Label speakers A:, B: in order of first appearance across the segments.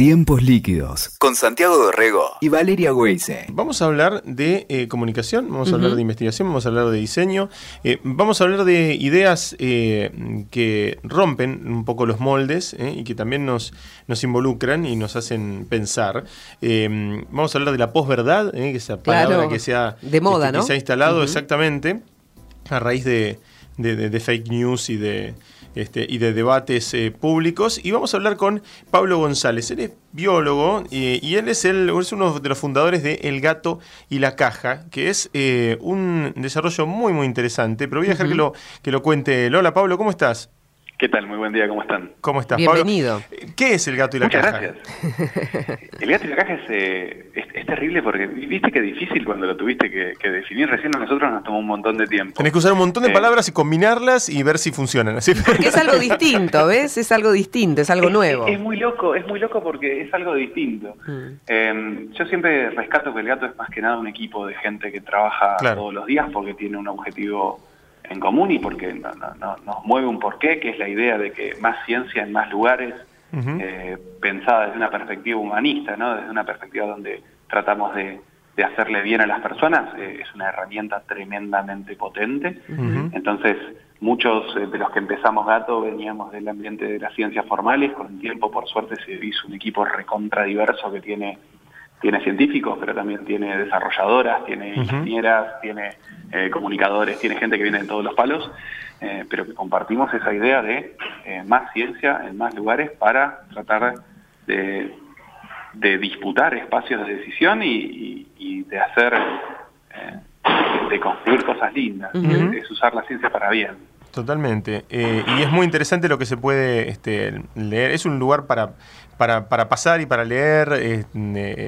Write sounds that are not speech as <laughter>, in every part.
A: Tiempos líquidos con Santiago Dorrego y Valeria Weise.
B: Vamos a hablar de eh, comunicación, vamos a hablar de investigación, vamos a hablar de diseño, eh, vamos a hablar de ideas eh, que rompen un poco los moldes y que también nos, nos involucran y nos hacen pensar. vamos a hablar de la posverdad, que es esa palabra que se ha,
C: de moda,
B: este,
C: ¿no?
B: se ha instalado exactamente a raíz de fake news y de este, y de debates eh, públicos. Y vamos a hablar con Pablo González. Él es biólogo eh, y él es, el, es uno de los fundadores de El Gato y la Caja, que es eh, un desarrollo muy, muy interesante. Pero voy a dejar que, lo, que lo cuente. Hola Pablo, ¿cómo estás?
D: ¿Qué tal? Muy buen día, ¿cómo están?
B: ¿Cómo estás,
C: Bienvenido.
B: Pablo? ¿Qué es el gato y la
D: Muchas
B: caja?
D: gracias. El gato y la caja es, eh, es, terrible porque viste que difícil cuando lo tuviste que, definir. Recién a nosotros nos tomó un montón de tiempo.
B: Tenés que usar un montón de eh, palabras y combinarlas y ver si funcionan. ¿así?
C: Porque es algo distinto, <laughs> ¿ves? Es algo distinto, es algo nuevo.
D: Es, muy loco, es muy loco porque es algo distinto. Mm. Em, yo siempre rescato que el gato es más que nada un equipo de gente que trabaja todos los días porque tiene un objetivo en común y porque nos mueve un porqué, que es la idea de que más ciencia en más lugares, eh, pensada desde una perspectiva humanista, ¿no? desde una perspectiva donde tratamos de, hacerle bien a las personas, eh, es una herramienta tremendamente potente. Entonces, muchos de los que empezamos Gato veníamos del ambiente de las ciencias formales, con el tiempo, por suerte, se hizo un equipo recontra diverso que tiene tiene científicos, pero también tiene desarrolladoras, tiene ingenieras, tiene eh, comunicadores, tiene gente que viene de todos los palos, eh, pero que compartimos esa idea de eh, más ciencia en más lugares para tratar de, disputar espacios de decisión y, de hacer, de construir cosas lindas, es usar la ciencia para bien.
B: Totalmente. y es muy interesante lo que se puede este, leer. Es un lugar para para, para pasar y para leer. Eh,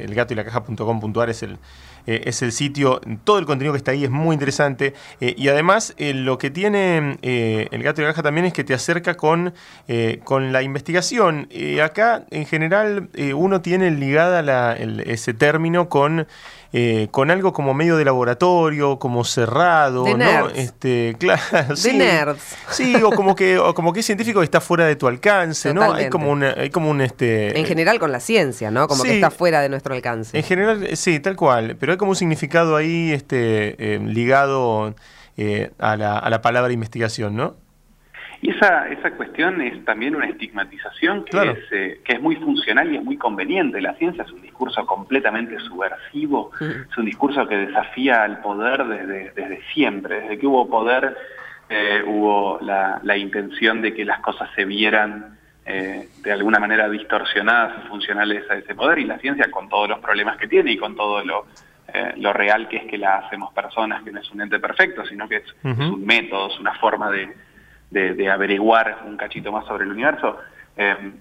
B: el gato y la caja.com.ar es el, eh, es el sitio. Todo el contenido que está ahí es muy interesante. Eh, y además, lo que tiene el gato y la caja también es que te acerca con, con la investigación. acá, en general, uno tiene ligada ese término con. Con algo como medio de laboratorio, como cerrado,
C: de
B: ¿no? Este, <laughs> claro,
C: de nerds.
B: Sí, o como que, o como que es científico que está fuera de tu alcance, ¿no? Hay como una, hay como un este
C: en general con la ciencia, ¿no? Como que está fuera de nuestro alcance.
B: En general, eh, sí, tal cual. Pero hay como un significado ahí este, eh, ligado eh, a, la, a, la, palabra investigación, ¿no?
D: Y esa, esa cuestión es también una estigmatización que, es, que es muy funcional y es muy conveniente. La ciencia es un discurso completamente subversivo, es un discurso que desafía al poder desde, desde siempre. Desde que hubo poder, hubo la, la intención de que las cosas se vieran eh, de alguna manera distorsionadas y funcionales a ese poder y la ciencia con todos los problemas que tiene y con todo lo, eh, lo real que es que la hacemos personas, que no es un ente perfecto, sino que es, un método, es una forma de, de, averiguar un cachito más sobre el universo, eh,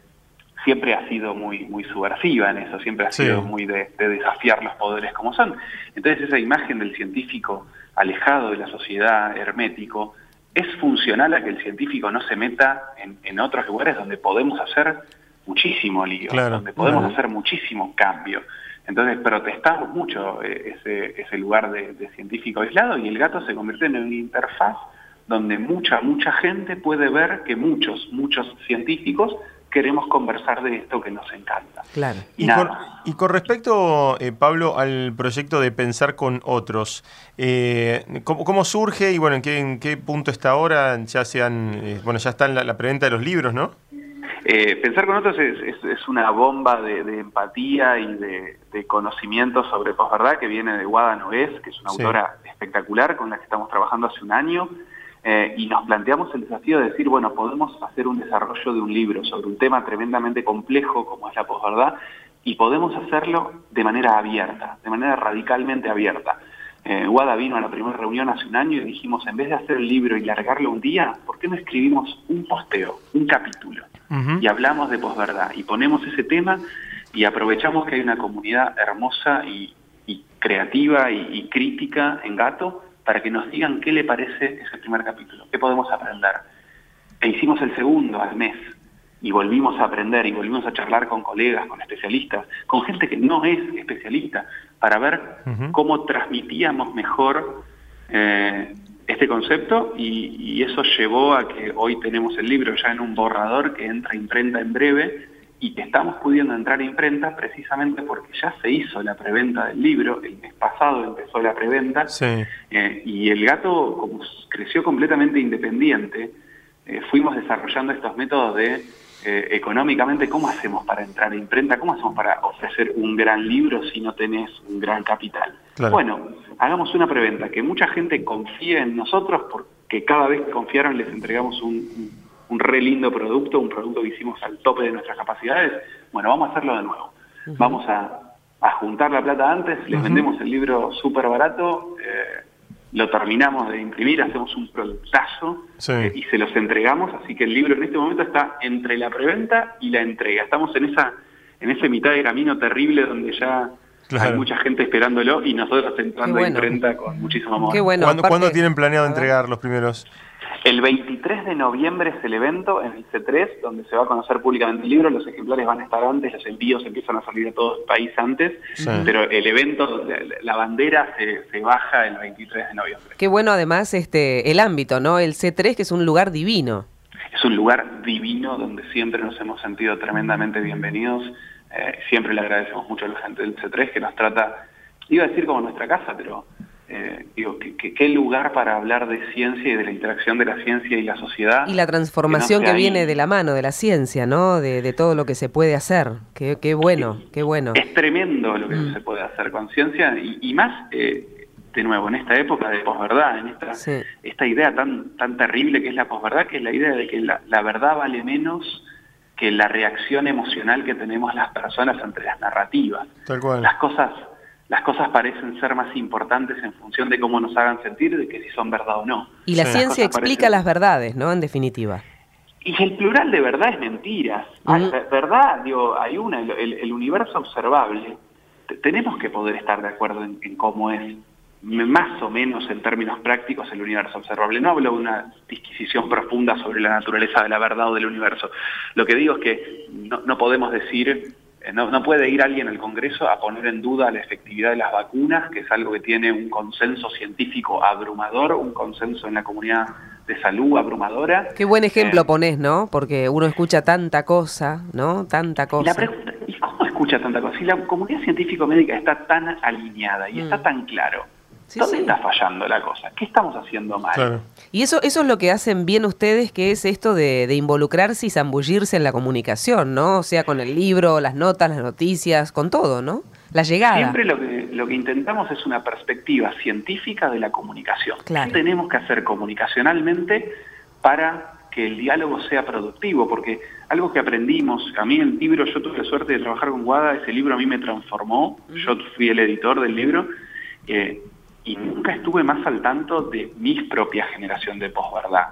D: siempre ha sido muy, muy subversiva en eso, siempre ha sido muy de, de, desafiar los poderes como son. Entonces esa imagen del científico alejado de la sociedad, hermético, es funcional a que el científico no se meta en, otros lugares donde podemos hacer muchísimo lío, donde podemos hacer muchísimo cambio. Entonces protestamos mucho eh, ese, ese lugar de, de, científico aislado y el gato se convierte en una interfaz donde mucha, mucha gente puede ver que muchos, muchos científicos queremos conversar de esto que nos encanta.
C: Claro.
B: Y, con, respecto, eh, Pablo, al proyecto de pensar con otros, eh, ¿cómo, surge y bueno, ¿en qué, en qué punto está ahora? Ya sean, eh, bueno, ya está en la, preventa de los libros, ¿no?
D: pensar con otros es, una bomba de, empatía y de, conocimiento sobre posverdad que viene de Guada Nogués, que es una autora espectacular con la que estamos trabajando hace un año. Eh, y nos planteamos el desafío de decir, bueno, podemos hacer un desarrollo de un libro sobre un tema tremendamente complejo como es la posverdad y podemos hacerlo de manera abierta, de manera radicalmente abierta. Eh, Wada vino a la primera reunión hace un año y dijimos, en vez de hacer el libro y largarlo un día, ¿por qué no escribimos un posteo, un capítulo? Y hablamos de posverdad y ponemos ese tema y aprovechamos que hay una comunidad hermosa y, creativa y crítica en Gato para que nos digan qué le parece ese primer capítulo, qué podemos aprender. E hicimos el segundo al mes y volvimos a aprender y volvimos a charlar con colegas, con especialistas, con gente que no es especialista, para ver cómo transmitíamos mejor eh, este concepto y, eso llevó a que hoy tenemos el libro ya en un borrador que entra imprenta en breve y que estamos pudiendo entrar a imprenta precisamente porque ya se hizo la preventa del libro, el mes pasado empezó la preventa, eh, y el gato como creció completamente independiente, eh, fuimos desarrollando estos métodos de eh, económicamente cómo hacemos para entrar a imprenta, cómo hacemos para ofrecer un gran libro si no tenés un gran capital. Bueno, hagamos una preventa, que mucha gente confíe en nosotros porque cada vez que confiaron les entregamos un un re lindo producto, un producto que hicimos al tope de nuestras capacidades, bueno, vamos a hacerlo de nuevo. Vamos a, juntar la plata antes, les vendemos el libro súper barato, eh, lo terminamos de imprimir, hacemos un productazo eh, y se los entregamos, así que el libro en este momento está entre la preventa y la entrega. Estamos en esa en esa mitad de camino terrible donde ya hay mucha gente esperándolo y nosotros entrando a imprenta con muchísimo amor.
B: ¿Cuándo, tienen planeado entregar los primeros?
D: El 23 de noviembre es el evento en el C3, donde se va a conocer públicamente el libro. Los ejemplares van a estar antes, los envíos empiezan a salir a todo el país antes, pero el evento, la, bandera se, baja el 23 de noviembre.
C: Qué bueno además este el ámbito, ¿no? El C3, que es un lugar divino.
D: Es un lugar divino donde siempre nos hemos sentido tremendamente bienvenidos. Eh, siempre le agradecemos mucho a la gente del C3 que nos trata, iba a decir como nuestra casa, pero eh, digo, ¿qué, lugar para hablar de ciencia y de la interacción de la ciencia y la sociedad.
C: Y la transformación que, viene de la mano de la ciencia, ¿no? De, todo lo que se puede hacer. Qué, qué bueno, qué bueno.
D: Es tremendo lo que mm. se puede hacer con ciencia y, más, eh, de nuevo, en esta época de posverdad, en esta, esta idea tan, tan terrible que es la posverdad, que es la idea de que la, la verdad vale menos que la reacción emocional que tenemos las personas ante las narrativas.
B: Tal cual.
D: Las cosas las cosas parecen ser más importantes en función de cómo nos hagan sentir de que si son verdad o no.
C: Y la ciencia explica las verdades, ¿no? En definitiva.
D: Y el plural de verdad es mentiras. verdad, digo, hay una, el, universo observable. Tenemos que poder estar de acuerdo en, cómo es más o menos en términos prácticos el universo observable. No hablo de una disquisición profunda sobre la naturaleza de la verdad o del universo. Lo que digo es que no, no podemos decir eh, no, puede ir alguien al Congreso a poner en duda la efectividad de las vacunas, que es algo que tiene un consenso científico abrumador, un consenso en la comunidad de salud abrumadora.
C: Qué buen ejemplo eh, ponés, ¿no? Porque uno escucha tanta cosa, ¿no? Tanta cosa.
D: ¿y cómo escucha tanta cosa? Si la comunidad científico-médica está tan alineada y está mm. tan claro ¿Dónde está fallando la cosa? ¿Qué estamos haciendo mal?
C: Y eso, eso es lo que hacen bien ustedes, que es esto de, involucrarse y zambullirse en la comunicación, ¿no? O sea, con el libro, las notas, las noticias, con todo, ¿no? La llegada.
D: Siempre lo que, lo que intentamos es una perspectiva científica de la comunicación. ¿Qué tenemos que hacer comunicacionalmente para que el diálogo sea productivo? Porque algo que aprendimos, a mí el libro, yo tuve la suerte de trabajar con Guada, ese libro a mí me transformó, yo fui el editor del libro, eh, y nunca estuve más al tanto de mi propia generación de posverdad.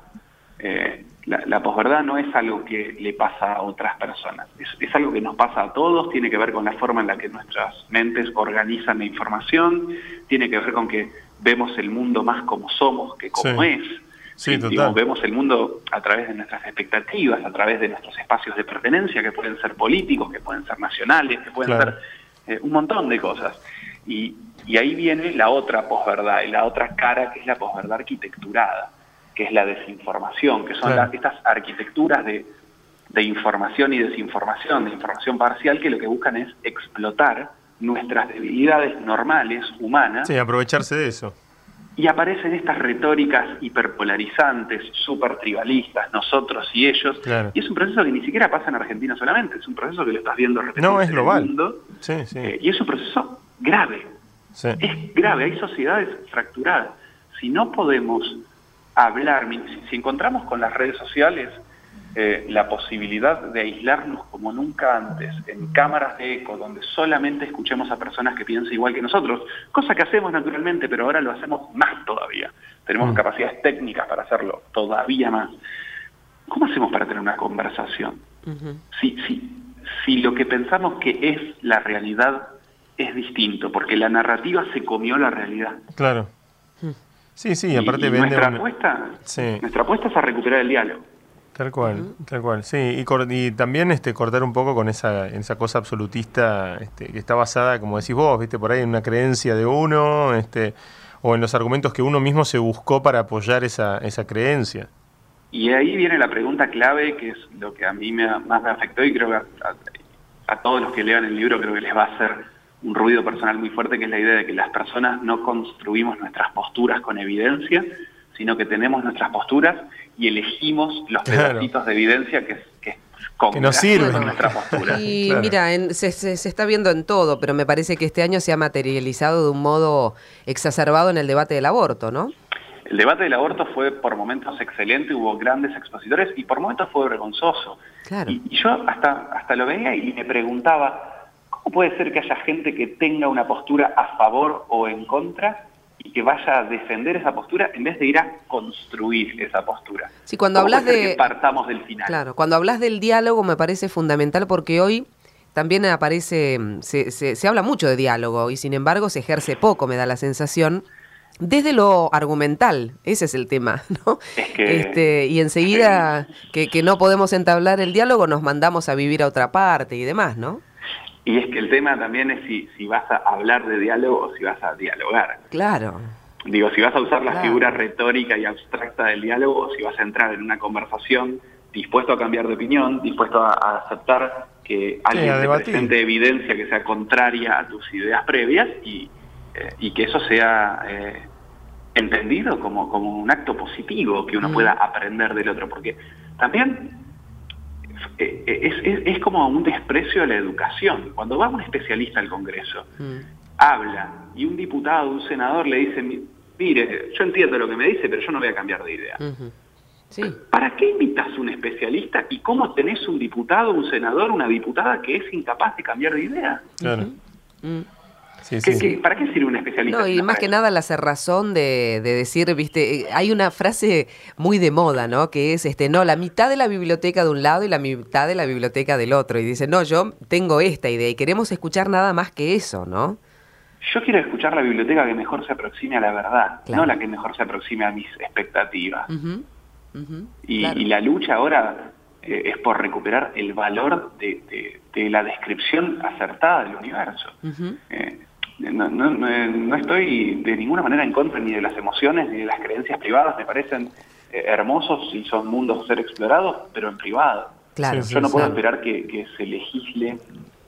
D: Eh, la, posverdad no es algo que le pasa a otras personas, es, algo que nos pasa a todos, tiene que ver con la forma en la que nuestras mentes organizan la información, tiene que ver con que vemos el mundo más como somos que como es. Sí, vemos el mundo a través de nuestras expectativas, a través de nuestros espacios de pertenencia, que pueden ser políticos, que pueden ser nacionales, que pueden ser eh, un montón de cosas. Y, y ahí viene la otra posverdad, la otra cara que es la posverdad arquitecturada, que es la desinformación, que son estas arquitecturas de, información y desinformación, de información parcial, que lo que buscan es explotar nuestras debilidades normales, humanas.
B: Sí, aprovecharse de eso.
D: Y aparecen estas retóricas hiperpolarizantes, súper tribalistas, nosotros y ellos. Y es un proceso que ni siquiera pasa en Argentina solamente, es un proceso que lo estás viendo
B: repetir no, es global. mundo.
D: Sí, sí. Eh, y es un proceso grave. Es grave, hay sociedades fracturadas. Si no podemos hablar, si, encontramos con las redes sociales eh, la posibilidad de aislarnos como nunca antes en cámaras de eco donde solamente escuchemos a personas que piensan igual que nosotros, cosa que hacemos naturalmente, pero ahora lo hacemos más todavía. Tenemos mm. capacidades técnicas para hacerlo todavía más. ¿Cómo hacemos para tener una conversación? si, si lo que pensamos que es la realidad es distinto, porque la narrativa se comió la realidad.
B: Claro. Sí, sí, aparte
D: nuestra apuesta, nuestra apuesta es a recuperar el diálogo.
B: Tal cual, tal cual, sí, y, y, también este, cortar un poco con esa, esa cosa absolutista este, que está basada, como decís vos, viste, por ahí en una creencia de uno, este, o en los argumentos que uno mismo se buscó para apoyar esa, esa creencia.
D: Y ahí viene la pregunta clave, que es lo que a mí me, más me afectó y creo que a todos los que lean el libro creo que les va a hacer un ruido personal muy fuerte, que es la idea de que las personas no construimos nuestras posturas con evidencia, sino que tenemos nuestras posturas y elegimos los pedacitos de evidencia que, que,
B: que nos sirven
D: nuestra postura.
C: Y mira, se, se, está viendo en todo, pero me parece que este año se ha materializado de un modo exacerbado en el debate del aborto, ¿no?
D: El debate del aborto fue por momentos excelente, hubo grandes expositores y por momentos fue vergonzoso. Claro. Y, yo hasta, hasta lo veía y me preguntaba, ¿cómo puede ser que haya gente que tenga una postura a favor o en contra y que vaya a defender esa postura en vez de ir a construir esa postura?
C: Sí, cuando hablas de...
D: partamos del final.
C: Claro, cuando hablas del diálogo me parece fundamental porque hoy también aparece, se, se, se habla mucho de diálogo y sin embargo se ejerce poco, me da la sensación desde lo argumental, ese es el tema, <laughs> ¿no? este, y enseguida que, que, no podemos entablar el diálogo, nos mandamos a vivir a otra parte y demás, ¿no?
D: Y es que el tema también es si, si vas a hablar de diálogo o si vas a dialogar.
C: Claro.
D: Digo, si vas a usar la figura retórica y abstracta del diálogo o si vas a entrar en una conversación dispuesto a cambiar de opinión, dispuesto a, aceptar que alguien te presente evidencia que sea contraria a tus ideas previas y, eh, y que eso sea eh, entendido como, como un acto positivo, que uno mm. pueda aprender del otro, porque también eh, es, es, como un desprecio a la educación. Cuando va un especialista al Congreso, mm. habla y un diputado, un senador le dice, mire, yo entiendo lo que me dice, pero yo no voy a cambiar de idea. ¿Para qué invitas a un especialista y cómo tenés un diputado, un senador, una diputada que es incapaz de cambiar de idea?
B: Claro.
D: ¿Para qué sirve un especialista?
C: No, y más que nada la cerrazón de, de, decir, viste, eh, hay una frase muy de moda, ¿no? Que es, este, no, la mitad de la biblioteca de un lado y la mitad de la biblioteca del otro. Y dice, no, yo tengo esta idea y queremos escuchar nada más que eso, ¿no?
D: Yo quiero escuchar la biblioteca que mejor se aproxime a la verdad, no la que mejor se aproxime a mis expectativas. y, la lucha ahora eh, es por recuperar el valor de, de, la descripción acertada del universo no, no, no, estoy de ninguna manera en contra ni de las emociones ni de las creencias privadas, me parecen eh, hermosos y son mundos a ser explorados, pero en privado.
C: Claro,
D: Yo no puedo esperar que, se legisle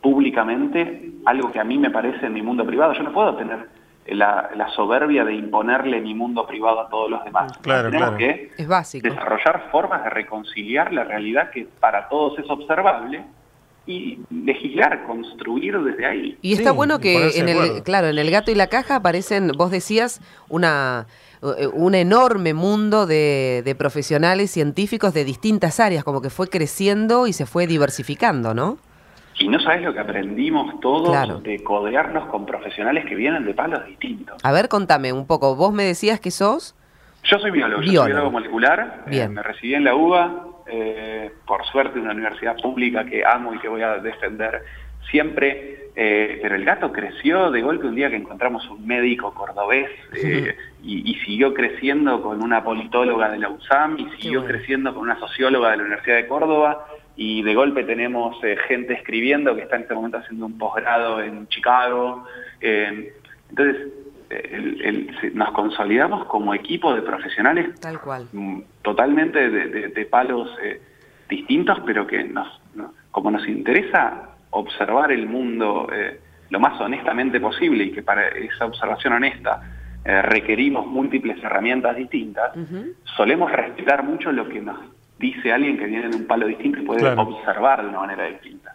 D: públicamente algo que a mí me parece en mi mundo privado. Yo no puedo tener la, soberbia de imponerle mi mundo privado a todos los demás.
B: Claro,
D: Tenemos que
C: es básico.
D: desarrollar formas de reconciliar la realidad que para todos es observable y legislar, construir desde ahí.
C: Y está bueno que en el, claro, en el gato y la caja aparecen, vos decías, una eh, un enorme mundo de, de, profesionales científicos de distintas áreas, como que fue creciendo y se fue diversificando, ¿no?
D: Y no sabes lo que aprendimos todos de codearnos con profesionales que vienen de palos distintos.
C: A ver, contame un poco. Vos me decías que sos...
D: Yo soy biólogo, soy biólogo molecular. Eh, me recibí en la UBA, eh, por suerte una universidad pública que amo y que voy a defender siempre, eh, pero el gato creció de golpe un día que encontramos un médico cordobés eh, <laughs> y, siguió creciendo con una politóloga de la USAM y siguió creciendo con una socióloga de la Universidad de Córdoba y de golpe tenemos gente escribiendo que está en este momento haciendo un posgrado en Chicago. entonces, nos consolidamos como equipo de profesionales
C: Tal cual.
D: Mm, totalmente de, palos eh, distintos, pero que nos, como nos interesa observar el mundo eh, lo más honestamente posible y que para esa observación honesta eh, requerimos múltiples herramientas distintas, solemos respetar mucho lo que nos dice alguien que viene de un palo distinto y puede observar de una manera distinta.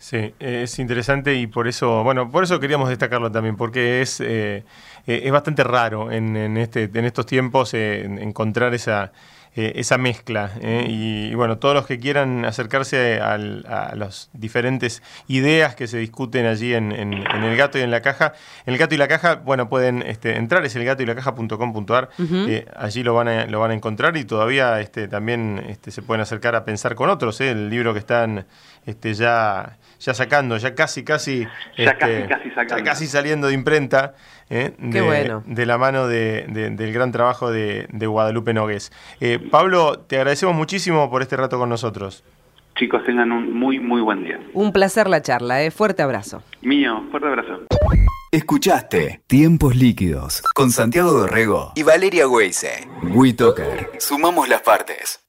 B: Sí, es interesante y por eso, bueno, por eso queríamos destacarlo también, porque es, eh, eh, es bastante raro en, en, este, en estos tiempos eh, encontrar esa, eh, esa mezcla. ¿eh? Y, bueno, todos los que quieran acercarse a las diferentes ideas que se discuten allí en, El Gato y en la Caja. El Gato y la Caja, bueno, pueden este, entrar, es elgatoylacaja.com.ar, eh, allí lo van, a, lo van a encontrar y todavía este, también este, se pueden acercar a pensar con otros, el libro que están este, ya, ya sacando, ya casi, casi,
D: ya casi, casi,
B: casi saliendo de imprenta. ¿Eh? de, la mano del gran trabajo de, Guadalupe Nogués. Eh, Pablo, te agradecemos muchísimo por este rato con nosotros.
D: Chicos, tengan un muy, muy buen día.
C: Un placer la charla, ¿eh? fuerte abrazo.
D: Mío, fuerte abrazo.
A: Escuchaste Tiempos Líquidos con Santiago Dorrego y Valeria Weise. WeToker. Sumamos las partes.